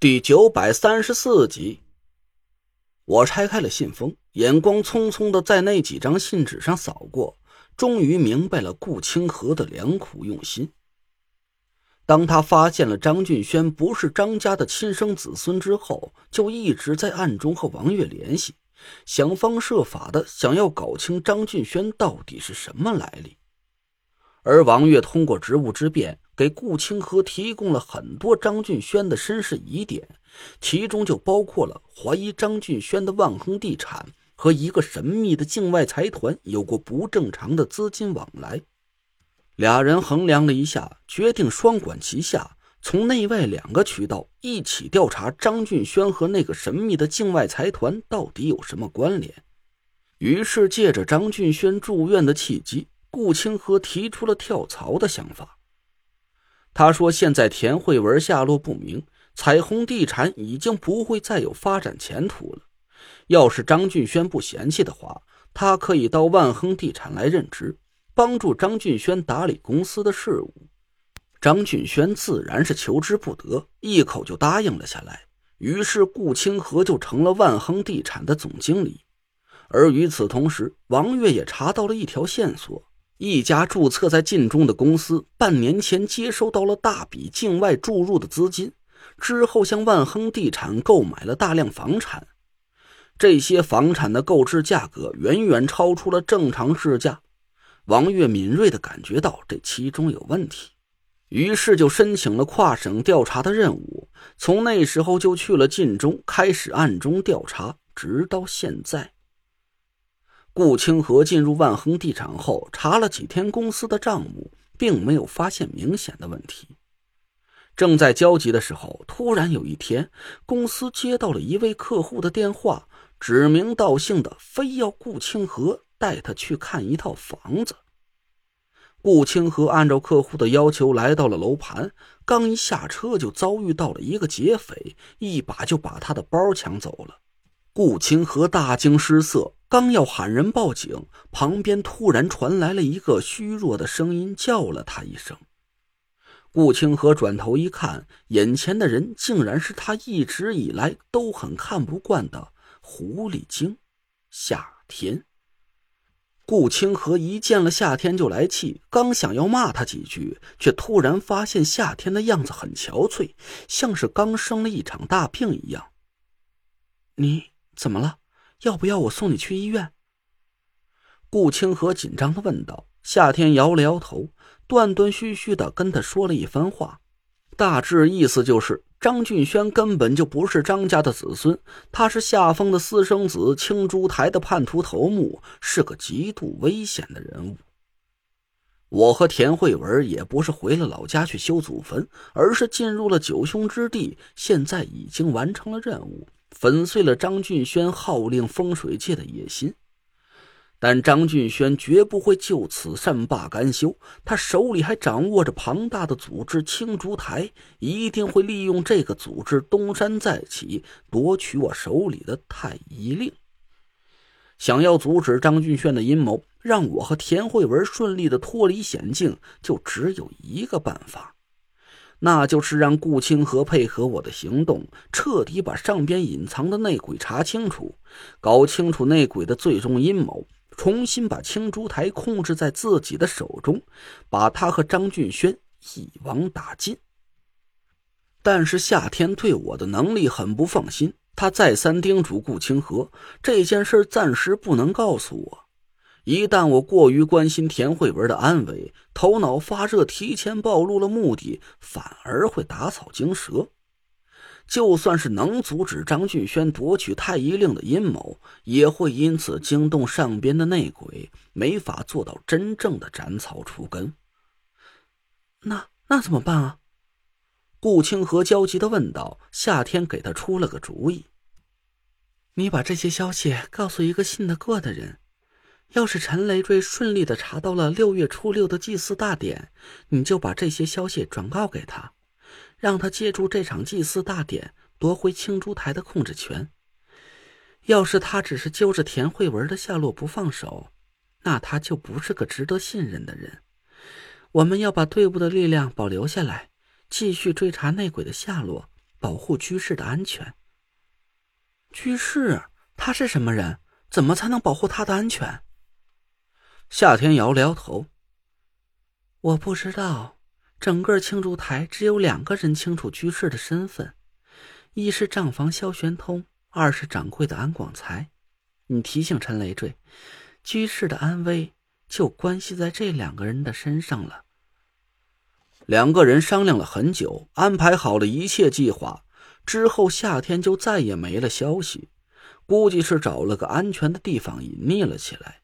第九百三十四集，我拆开了信封，眼光匆匆的在那几张信纸上扫过，终于明白了顾清河的良苦用心。当他发现了张俊轩不是张家的亲生子孙之后，就一直在暗中和王月联系，想方设法的想要搞清张俊轩到底是什么来历。而王月通过职务之便。给顾清河提供了很多张俊轩的身世疑点，其中就包括了怀疑张俊轩的万恒地产和一个神秘的境外财团有过不正常的资金往来。俩人衡量了一下，决定双管齐下，从内外两个渠道一起调查张俊轩和那个神秘的境外财团到底有什么关联。于是，借着张俊轩住院的契机，顾清河提出了跳槽的想法。他说：“现在田慧文下落不明，彩虹地产已经不会再有发展前途了。要是张俊轩不嫌弃的话，他可以到万亨地产来任职，帮助张俊轩打理公司的事务。”张俊轩自然是求之不得，一口就答应了下来。于是顾清河就成了万亨地产的总经理。而与此同时，王月也查到了一条线索。一家注册在晋中的公司，半年前接收到了大笔境外注入的资金，之后向万亨地产购买了大量房产。这些房产的购置价格远远超出了正常市价。王月敏锐地感觉到这其中有问题，于是就申请了跨省调查的任务。从那时候就去了晋中，开始暗中调查，直到现在。顾清河进入万恒地产后，查了几天公司的账目，并没有发现明显的问题。正在焦急的时候，突然有一天，公司接到了一位客户的电话，指名道姓的非要顾清河带他去看一套房子。顾清河按照客户的要求来到了楼盘，刚一下车就遭遇到了一个劫匪，一把就把他的包抢走了。顾清河大惊失色。刚要喊人报警，旁边突然传来了一个虚弱的声音，叫了他一声。顾清河转头一看，眼前的人竟然是他一直以来都很看不惯的狐狸精夏天。顾清河一见了夏天就来气，刚想要骂他几句，却突然发现夏天的样子很憔悴，像是刚生了一场大病一样。你怎么了？要不要我送你去医院？顾清河紧张的问道。夏天摇了摇头，断断续续的跟他说了一番话，大致意思就是张俊轩根本就不是张家的子孙，他是夏风的私生子，青珠台的叛徒头目，是个极度危险的人物。我和田慧文也不是回了老家去修祖坟，而是进入了九凶之地，现在已经完成了任务。粉碎了张俊轩号令风水界的野心，但张俊轩绝不会就此善罢甘休。他手里还掌握着庞大的组织青竹台，一定会利用这个组织东山再起，夺取我手里的太医令。想要阻止张俊轩的阴谋，让我和田慧文顺利的脱离险境，就只有一个办法。那就是让顾清河配合我的行动，彻底把上边隐藏的内鬼查清楚，搞清楚内鬼的最终阴谋，重新把青珠台控制在自己的手中，把他和张俊轩一网打尽。但是夏天对我的能力很不放心，他再三叮嘱顾清河，这件事暂时不能告诉我。一旦我过于关心田慧文的安危，头脑发热，提前暴露了目的，反而会打草惊蛇。就算是能阻止张俊轩夺取太医令的阴谋，也会因此惊动上边的内鬼，没法做到真正的斩草除根。那那怎么办啊？顾清河焦急的问道。夏天给他出了个主意：“你把这些消息告诉一个信得过的人。”要是陈累赘顺利的查到了六月初六的祭祀大典，你就把这些消息转告给他，让他借助这场祭祀大典夺回青珠台的控制权。要是他只是揪着田慧文的下落不放手，那他就不是个值得信任的人。我们要把队伍的力量保留下来，继续追查内鬼的下落，保护居士的安全。居士，他是什么人？怎么才能保护他的安全？夏天摇了摇头。我不知道。整个庆祝台只有两个人清楚居士的身份，一是账房萧玄通，二是掌柜的安广才。你提醒陈累赘，居士的安危就关系在这两个人的身上了。两个人商量了很久，安排好了一切计划之后，夏天就再也没了消息。估计是找了个安全的地方隐匿了起来。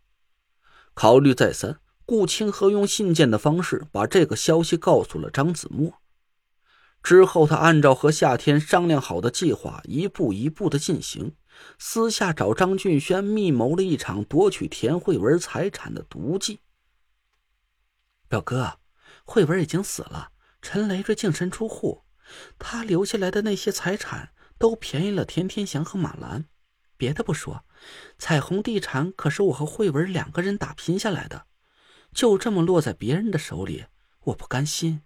考虑再三，顾清河用信件的方式把这个消息告诉了张子墨。之后，他按照和夏天商量好的计划，一步一步的进行，私下找张俊轩密谋了一场夺取田慧文财产的毒计。表哥，慧文已经死了，陈雷坠净身出户，他留下来的那些财产都便宜了田天祥和马兰。别的不说，彩虹地产可是我和慧文两个人打拼下来的，就这么落在别人的手里，我不甘心。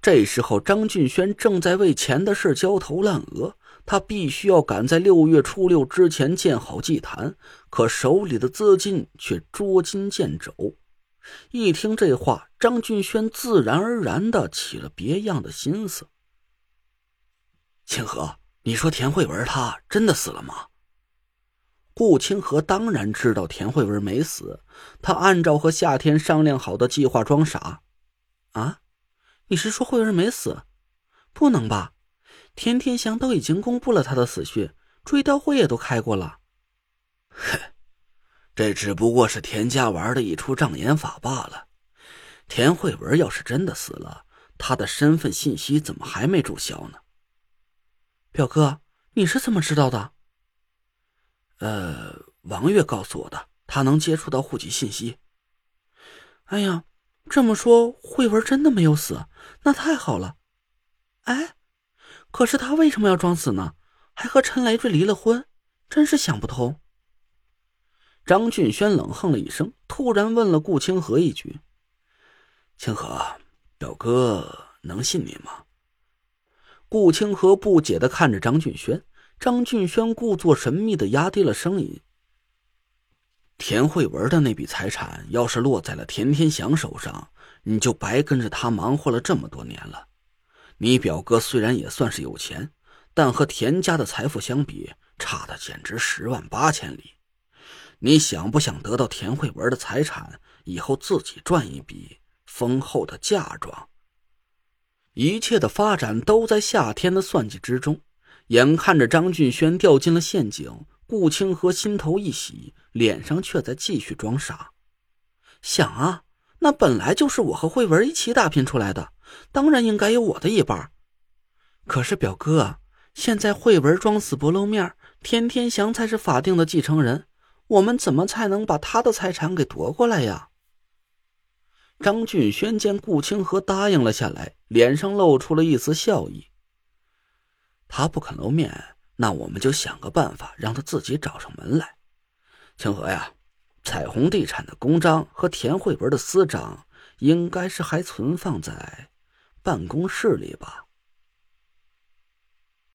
这时候，张俊轩正在为钱的事焦头烂额，他必须要赶在六月初六之前建好祭坛，可手里的资金却捉襟见肘。一听这话，张俊轩自然而然的起了别样的心思。清河。你说田慧文她真的死了吗？顾清河当然知道田慧文没死，他按照和夏天商量好的计划装傻。啊，你是说慧文没死？不能吧？田天祥都已经公布了他的死讯，追悼会也都开过了。哼，这只不过是田家玩的一出障眼法罢了。田慧文要是真的死了，他的身份信息怎么还没注销呢？表哥，你是怎么知道的？呃，王月告诉我的，他能接触到户籍信息。哎呀，这么说慧文真的没有死，那太好了。哎，可是他为什么要装死呢？还和陈雷坠离了婚，真是想不通。张俊轩冷哼了一声，突然问了顾清河一句：“清河，表哥能信你吗？”顾清河不解的看着张俊轩，张俊轩故作神秘的压低了声音：“田慧文的那笔财产要是落在了田天祥手上，你就白跟着他忙活了这么多年了。你表哥虽然也算是有钱，但和田家的财富相比，差的简直十万八千里。你想不想得到田慧文的财产，以后自己赚一笔丰厚的嫁妆？”一切的发展都在夏天的算计之中，眼看着张俊轩掉进了陷阱，顾清河心头一喜，脸上却在继续装傻。想啊，那本来就是我和慧文一起打拼出来的，当然应该有我的一半。可是表哥，现在慧文装死不露面，田天祥才是法定的继承人，我们怎么才能把他的财产给夺过来呀？张俊轩见顾清河答应了下来，脸上露出了一丝笑意。他不肯露面，那我们就想个办法，让他自己找上门来。清河呀，彩虹地产的公章和田慧文的私章，应该是还存放在办公室里吧？